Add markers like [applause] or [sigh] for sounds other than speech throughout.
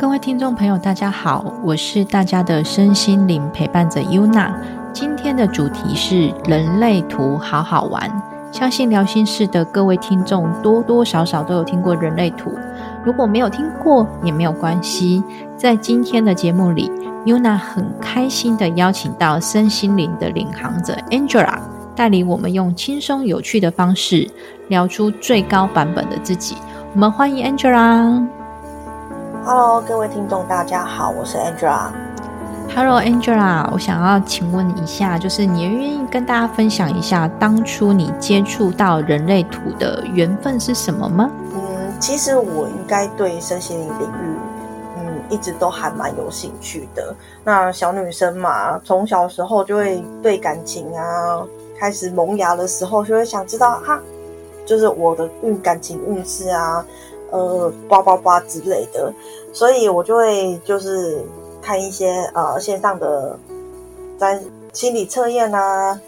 各位听众朋友，大家好，我是大家的身心灵陪伴者 Yuna。今天的主题是人类图，好好玩。相信聊心事的各位听众多多少少都有听过人类图，如果没有听过也没有关系。在今天的节目里，Yuna 很开心的邀请到身心灵的领航者 Angela，带领我们用轻松有趣的方式聊出最高版本的自己。我们欢迎 Angela。Hello，各位听众，大家好，我是 Angela。Hello Angela，我想要请问一下，就是你愿意跟大家分享一下当初你接触到人类图的缘分是什么吗？嗯，其实我应该对身心灵领域，嗯，一直都还蛮有兴趣的。那小女生嘛，从小时候就会对感情啊，开始萌芽的时候，就会想知道哈，就是我的运感情运势啊，呃，叭叭叭之类的，所以我就会就是看一些呃线上的占心理测验啊、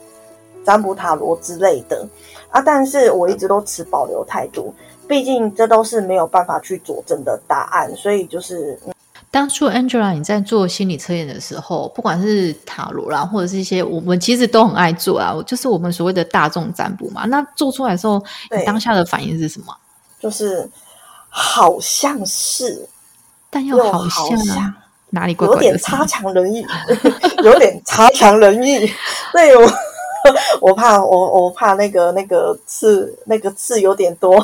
占卜塔罗之类的啊，但是我一直都持保留态度，毕竟这都是没有办法去佐证的答案，所以就是嗯当初 Angela 你在做心理测验的时候，不管是塔罗啦，或者是一些我们其实都很爱做啊，就是我们所谓的大众占卜嘛。那做出来的时候，你当下的反应是什么？就是好像是但又又好好像哪里怪有？点差强人意，[laughs] 有点差强人意。[laughs] 对我，我怕我我怕那个那个刺那个刺有点多，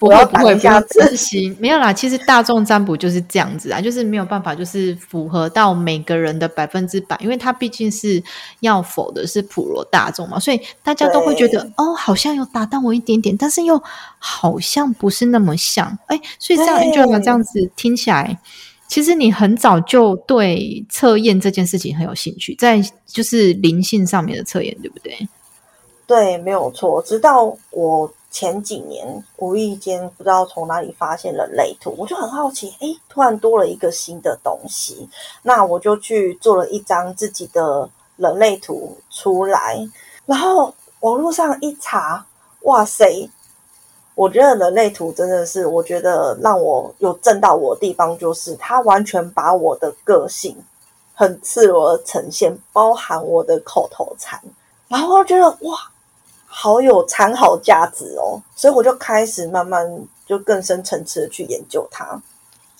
不我要会不会，打一下字。心。没有啦，其实大众占卜就是这样子啊，就是没有办法，就是符合到每个人的百分之百，因为它毕竟是要否的是普罗大众嘛，所以大家都会觉得哦，好像有打到我一点点，但是又好像不是那么像。哎，所以这样对 Angela 这样子听起来。其实你很早就对测验这件事情很有兴趣，在就是灵性上面的测验，对不对？对，没有错。直到我前几年无意间不知道从哪里发现了类图，我就很好奇，诶，突然多了一个新的东西，那我就去做了一张自己的人类图出来，然后网络上一查，哇塞！我觉得人类图真的是，我觉得让我有震到我的地方，就是它完全把我的个性很赤裸的呈现，包含我的口头禅，然后我觉得哇，好有参考价值哦，所以我就开始慢慢就更深层次的去研究它。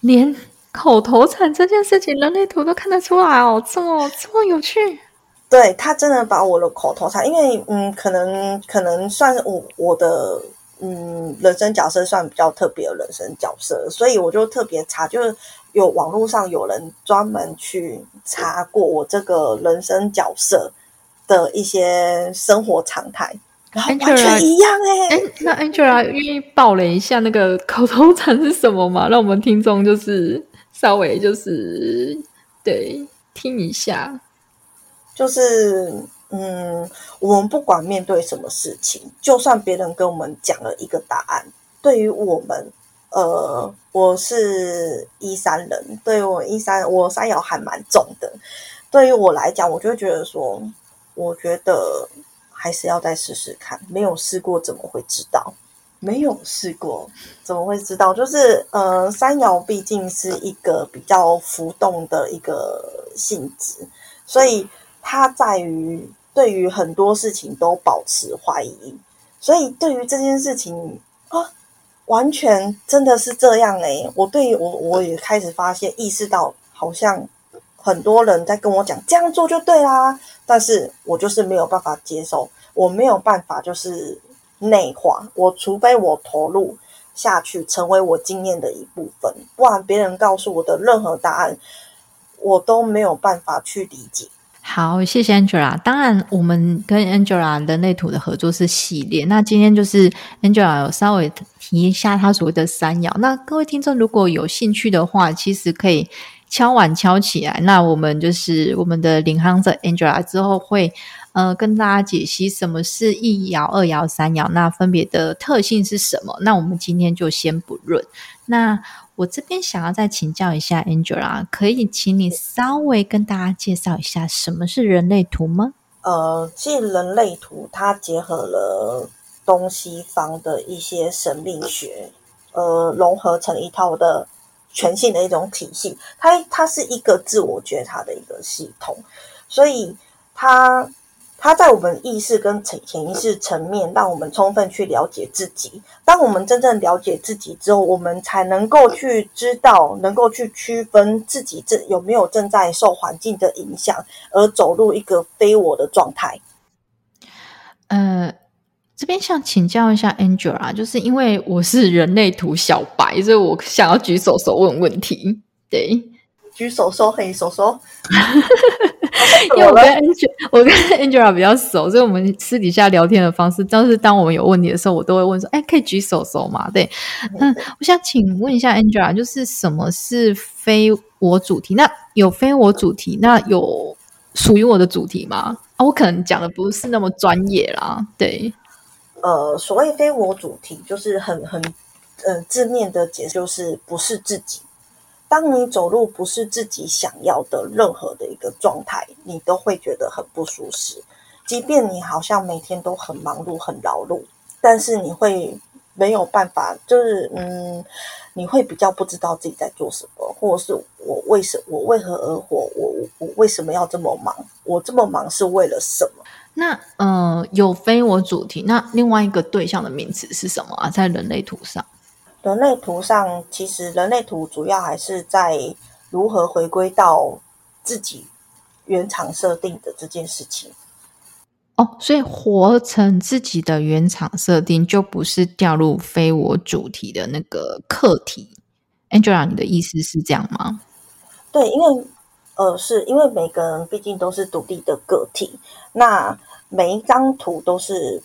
连口头禅这件事情，人类图都看得出来哦，这么这么有趣。对他真的把我的口头禅，因为嗯，可能可能算是我我的嗯人生角色算比较特别的人生角色，所以我就特别查，就是有网络上有人专门去查过我这个人生角色的一些生活常态，然后完全一样哎、哎，那 Angela 愿意爆雷一下那个口头禅是什么吗？让我们听众就是稍微就是对听一下。就是嗯，我们不管面对什么事情，就算别人跟我们讲了一个答案，对于我们，呃，我是一三人，对于我一三，我三爻还蛮重的。对于我来讲，我就会觉得说，我觉得还是要再试试看，没有试过怎么会知道？没有试过怎么会知道？就是呃，三爻毕竟是一个比较浮动的一个性质，所以它在于对于很多事情都保持怀疑，所以对于这件事情啊，完全真的是这样诶、我对于我我也开始发现意识到，好像很多人在跟我讲这样做就对啦，但是我就是没有办法接受，我没有办法就是内化，我除非我投入下去，成为我经验的一部分，不然别人告诉我的任何答案，我都没有办法去理解。好，谢谢 Angela。当然，我们跟 Angela 人类图的合作是系列。那今天就是 Angela 有稍微提一下她所谓的三爻。那各位听众如果有兴趣的话，其实可以敲碗敲起来。那我们就是我们的领航者 Angela 之后会呃跟大家解析什么是一爻、二爻、三爻，那分别的特性是什么。那我们今天就先不论。那我这边想要再请教一下 Angela，可以请你稍微跟大家介绍一下什么是人类图吗？呃，其实人类图它结合了东西方的一些神秘学，呃，融合成一套的全新的一种体系，它它是一个自我觉察的一个系统，所以它它在我们意识跟潜潜意识层面，让我们充分去了解自己。当我们真正了解自己之后，我们才能够去知道，能够去区分自己正有没有正在受环境的影响，而走入一个非我的状态。呃。这边想请教一下 Angela，就是因为我是人类图小白，所以我想要举手手问问题。对，举手手嘿手手。[laughs] [laughs] 因为我跟 Angela，我跟 Angela 比较熟，所以我们私底下聊天的方式，但是当我们有问题的时候，我都会问说：“哎，可以举手手吗？”对，嗯，我想请问一下 Angela，就是什么是非我主题？那有非我主题，那有属于我的主题吗？啊，我可能讲的不是那么专业啦，对。呃，所谓非我主题，就是很很呃字面的解释，就是不是自己。当你走路不是自己想要的任何的一个状态，你都会觉得很不舒适。即便你好像每天都很忙碌、很劳碌，但是你会没有办法，就是嗯，你会比较不知道自己在做什么，或者是我为什我为何而活？我我为什么要这么忙？我这么忙是为了什么？那呃，有非我主题，那另外一个对象的名词是什么啊？在人类图上，人类图上其实人类图主要还是在如何回归到自己原厂设定的这件事情。哦，所以活成自己的原厂设定，就不是掉入非我主题的那个课题。Angela，你的意思是这样吗？对，因为。呃，是因为每个人毕竟都是独立的个体，那每一张图都是，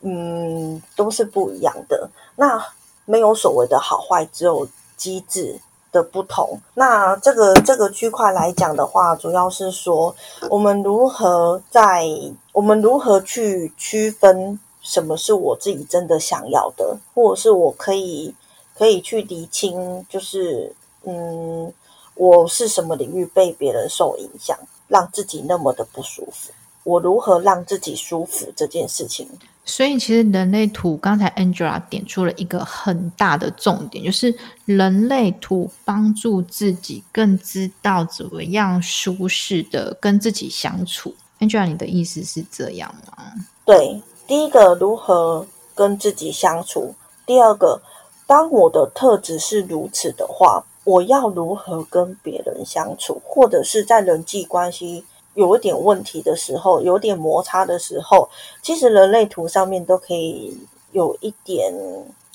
嗯，都是不一样的。那没有所谓的好坏，只有机制的不同。那这个这个区块来讲的话，主要是说我们如何在我们如何去区分什么是我自己真的想要的，或者是我可以可以去理清，就是嗯。我是什么领域被别人受影响，让自己那么的不舒服？我如何让自己舒服这件事情？所以，其实人类图刚才 Angela 点出了一个很大的重点，就是人类图帮助自己更知道怎么样舒适的跟自己相处。Angela，你的意思是这样吗？对，第一个如何跟自己相处，第二个，当我的特质是如此的话。我要如何跟别人相处，或者是在人际关系有一点问题的时候，有点摩擦的时候，其实人类图上面都可以有一点，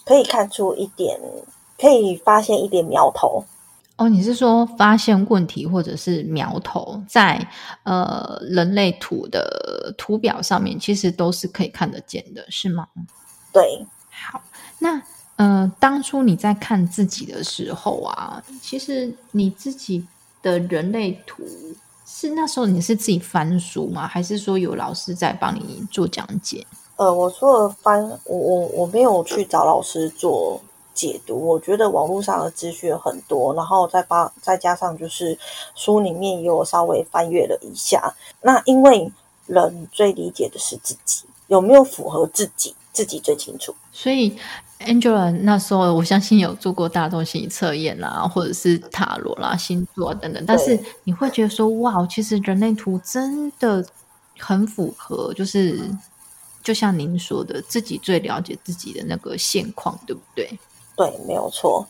可以看出一点，可以发现一点苗头。哦，你是说发现问题或者是苗头，在呃人类图的图表上面，其实都是可以看得见的，是吗？对，好，那。呃，当初你在看自己的时候啊，其实你自己的人类图是那时候你是自己翻书吗？还是说有老师在帮你做讲解？呃，我说了翻，我我我没有去找老师做解读。我觉得网络上的资讯很多，然后再把再加上就是书里面也有稍微翻阅了一下。那因为人最理解的是自己，有没有符合自己，自己最清楚。所以。Angela 那时候，我相信有做过大众心理测验啦，或者是塔罗啦、星座等等。但是你会觉得说，哇，其实人类图真的很符合，就是就像您说的，自己最了解自己的那个现况，对不对？对，没有错。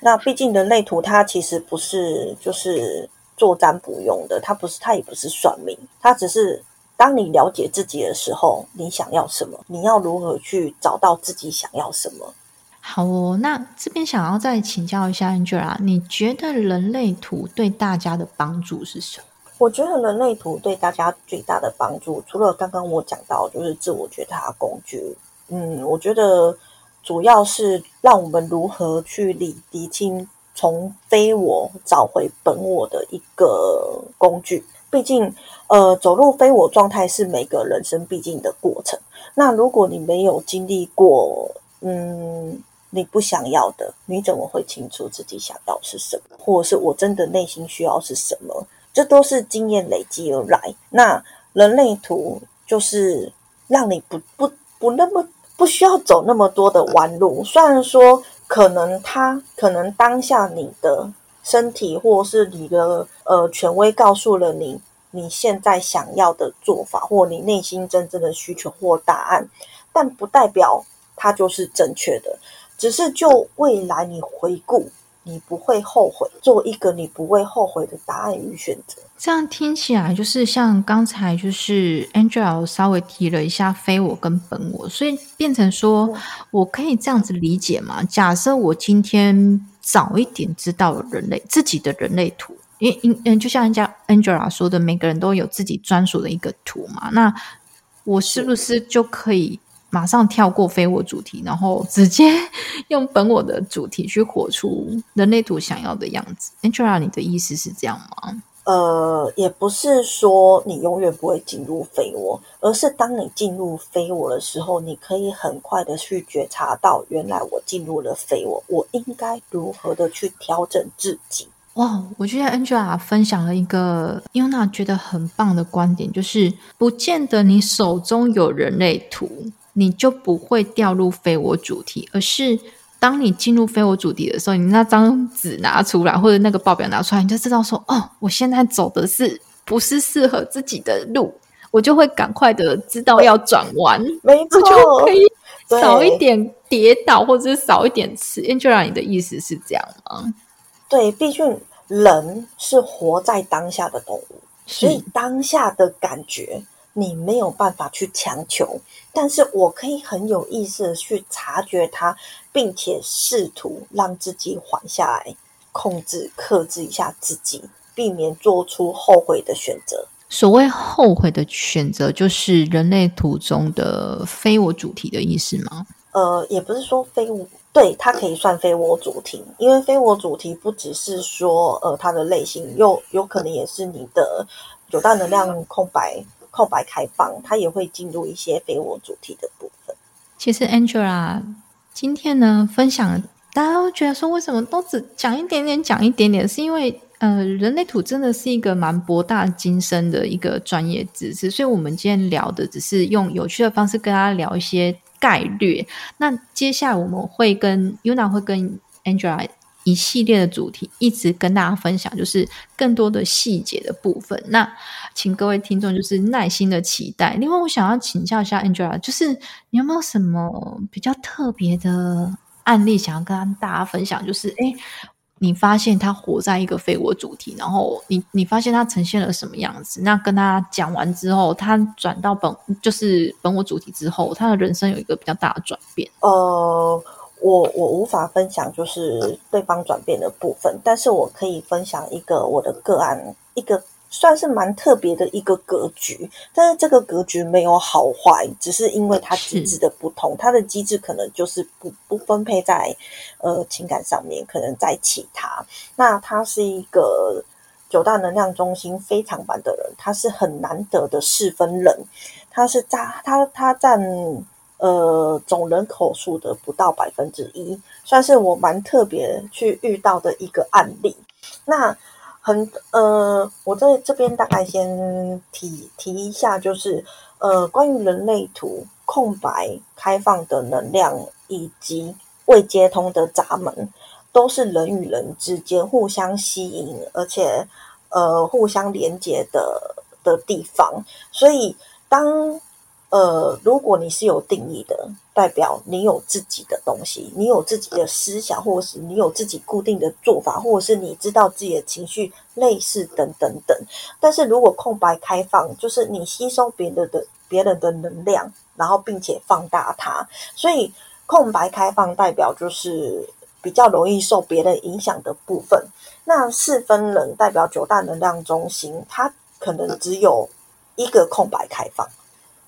那毕竟人类图它其实不是就是做占卜用的，它不是，它也不是算命，它只是。当你了解自己的时候，你想要什么？你要如何去找到自己想要什么？好哦，那这边想要再请教一下 Angela，你觉得人类图对大家的帮助是什么？我觉得人类图对大家最大的帮助，除了刚刚我讲到就是自我觉察工具，嗯，我觉得主要是让我们如何去理理清从非我找回本我的一个工具。毕竟，呃，走入非我状态是每个人生必经的过程。那如果你没有经历过，嗯，你不想要的，你怎么会清楚自己想要是什么，或者是我真的内心需要是什么？这都是经验累积而来。那人类图就是让你不不不那么不需要走那么多的弯路。虽然说可能他可能当下你的身体或是你的呃权威告诉了你你现在想要的做法，或你内心真正的需求或答案，但不代表它就是正确的，只是就未来你回顾。你不会后悔，做一个你不会后悔的答案与选择。这样听起来就是像刚才就是 Angela 稍微提了一下非我跟本我，所以变成说我可以这样子理解嘛？假设我今天早一点知道人类自己的人类图，因因嗯，就像人家 Angela 说的，每个人都有自己专属的一个图嘛，那我是不是就可以？马上跳过非我主题，然后直接用本我的主题去活出人类图想要的样子。Angela，你的意思是这样吗？呃，也不是说你永远不会进入非我，而是当你进入非我的时候，你可以很快的去觉察到，原来我进入了非我，我应该如何的去调整自己。哇，我觉得 Angela 分享了一个 Yuna 觉得很棒的观点，就是不见得你手中有人类图。你就不会掉入非我主题，而是当你进入非我主题的时候，你那张纸拿出来，或者那个报表拿出来，你就知道说，哦，我现在走的是不是适合自己的路，我就会赶快的知道要转弯，没错，就可以少一点跌倒，或者是少一点吃。Angela，你的意思是这样吗？对，毕竟人是活在当下的动物，所以当下的感觉。你没有办法去强求，但是我可以很有意识的去察觉它，并且试图让自己缓下来，控制、克制一下自己，避免做出后悔的选择。所谓后悔的选择，就是人类图中的非我主题的意思吗？呃，也不是说非我，对它可以算非我主题，因为非我主题不只是说呃它的类型，又有可能也是你的九大能量空白。空白开放，它也会进入一些非我主题的部分。其实 Angela 今天呢分享，大家都觉得说为什么都只讲一点点，讲一点点，是因为呃，人类图真的是一个蛮博大精深的一个专业知识，所以我们今天聊的只是用有趣的方式跟大家聊一些概略。那接下来我们会跟 Yuna 会跟 Angela。一系列的主题一直跟大家分享，就是更多的细节的部分。那请各位听众就是耐心的期待。另外，我想要请教一下 Angela，就是你有没有什么比较特别的案例想要跟大家分享？就是哎，你发现他活在一个非我主题，然后你你发现他呈现了什么样子？那跟他讲完之后，他转到本就是本我主题之后，他的人生有一个比较大的转变。呃。我我无法分享就是对方转变的部分，但是我可以分享一个我的个案，一个算是蛮特别的一个格局。但是这个格局没有好坏，只是因为它机制的不同，它的机制可能就是不不分配在呃情感上面，可能在其他。那他是一个九大能量中心非常版的人，他是很难得的四分人，他是占他他占。呃，总人口数的不到百分之一，算是我蛮特别去遇到的一个案例。那很呃，我在这边大概先提提一下，就是呃，关于人类图空白开放的能量以及未接通的闸门，都是人与人之间互相吸引，而且呃互相连接的的地方。所以当呃，如果你是有定义的，代表你有自己的东西，你有自己的思想，或者是你有自己固定的做法，或者是你知道自己的情绪类似等等等。但是如果空白开放，就是你吸收别人的别人的能量，然后并且放大它，所以空白开放代表就是比较容易受别人影响的部分。那四分人代表九大能量中心，它可能只有一个空白开放。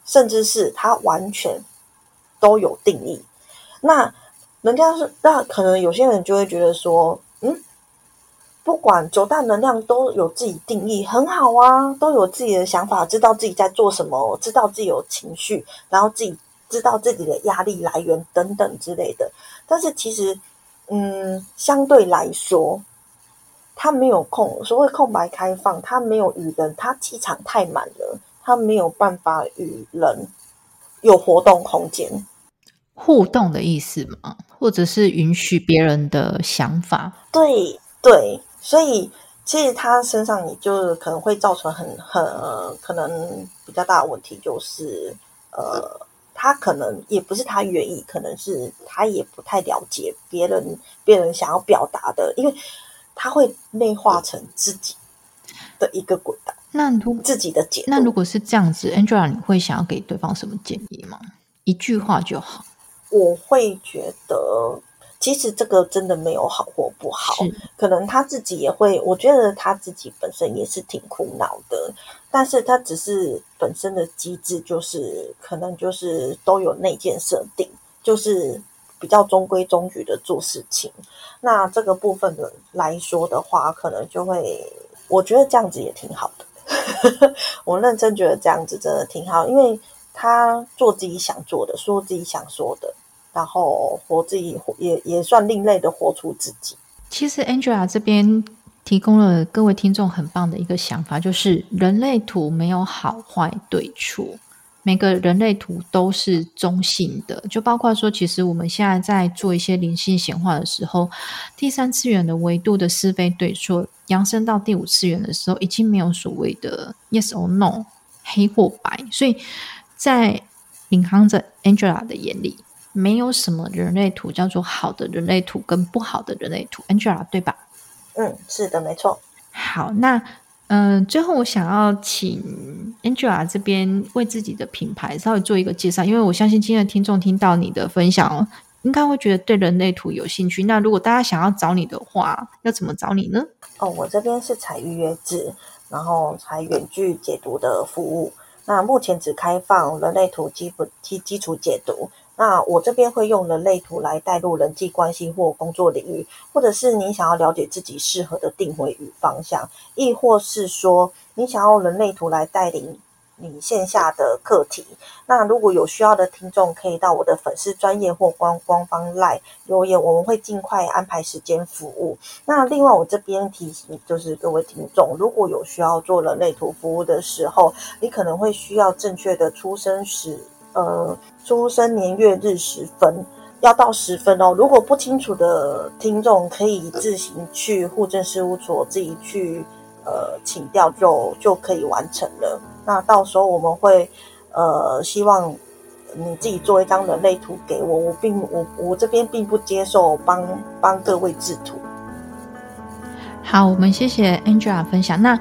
甚至是它完全都有定义，那人家是那可能有些人就会觉得说，嗯，不管九大能量都有自己定义，很好啊，都有自己的想法，知道自己在做什么，知道自己有情绪，然后自己知道自己的压力来源等等之类的。但是其实，嗯，相对来说，他没有空，所谓空白开放，他没有与人，他气场太满了。他没有办法与人有活动空间，互动的意思吗？或者是允许别人的想法。对对，所以其实他身上你就是可能会造成很很可能比较大的问题，就是呃，他可能也不是他愿意，可能是他也不太了解别人别人想要表达的，因为他会内化成自己的一个轨道。那如自己的解，那如果是这样子，Angela，你会想要给对方什么建议吗？一句话就好。我会觉得，其实这个真的没有好或不好，可能他自己也会，我觉得他自己本身也是挺苦恼的，但是他只是本身的机制就是可能就是都有内建设定，就是比较中规中矩的做事情。那这个部分的来说的话，可能就会，我觉得这样子也挺好的。[laughs] 我认真觉得这样子真的挺好，因为他做自己想做的，说自己想说的，然后活自己也也算另类的活出自己。其实 Angela 这边提供了各位听众很棒的一个想法，就是人类图没有好坏对错。每个人类图都是中性的，就包括说，其实我们现在在做一些灵性显化的时候，第三次元的维度的是非对错，扬升到第五次元的时候，已经没有所谓的 yes or no 黑或白，所以在领航者 Angela 的眼里，没有什么人类图叫做好的人类图跟不好的人类图，Angela 对吧？嗯，是的，没错。好，那。嗯，最后我想要请 Angela 这边为自己的品牌稍微做一个介绍，因为我相信今天的听众听到你的分享，应该会觉得对人类图有兴趣。那如果大家想要找你的话，要怎么找你呢？哦，我这边是采预约制，然后采远距解读的服务。那目前只开放人类图基本基基础解读。那我这边会用人类图来带入人际关系或工作领域，或者是你想要了解自己适合的定位与方向，亦或是说你想要人类图来带领你线下的课题。那如果有需要的听众，可以到我的粉丝专业或官官方赖留言，我们会尽快安排时间服务。那另外我这边提醒就是各位听众，如果有需要做人类图服务的时候，你可能会需要正确的出生时。呃，出生年月日时分要到十分哦。如果不清楚的听众，可以自行去户政事务所自己去呃请调，就就可以完成了。那到时候我们会呃希望你自己做一张人类图给我，我并我我这边并不接受帮帮各位制图。好，我们谢谢 Angela 分享。那。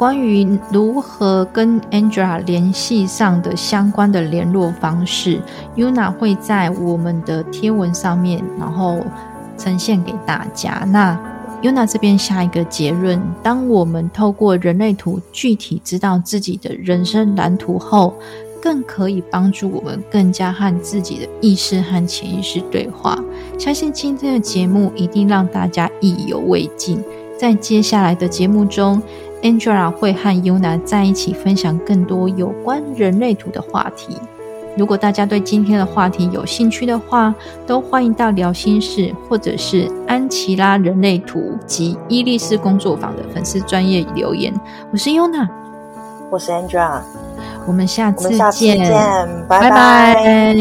关于如何跟 Angela 联系上的相关的联络方式，Yuna 会在我们的贴文上面，然后呈现给大家。那 Yuna 这边下一个结论：当我们透过人类图具体知道自己的人生蓝图后，更可以帮助我们更加和自己的意识和潜意识对话。相信今天的节目一定让大家意犹未尽。在接下来的节目中。Angela 会和 Yuna 在一起分享更多有关人类图的话题。如果大家对今天的话题有兴趣的话，都欢迎到聊心事或者是安琪拉人类图及伊利斯工作坊的粉丝专业留言。我是 Yuna，我是 Angela，我们下次见，拜拜。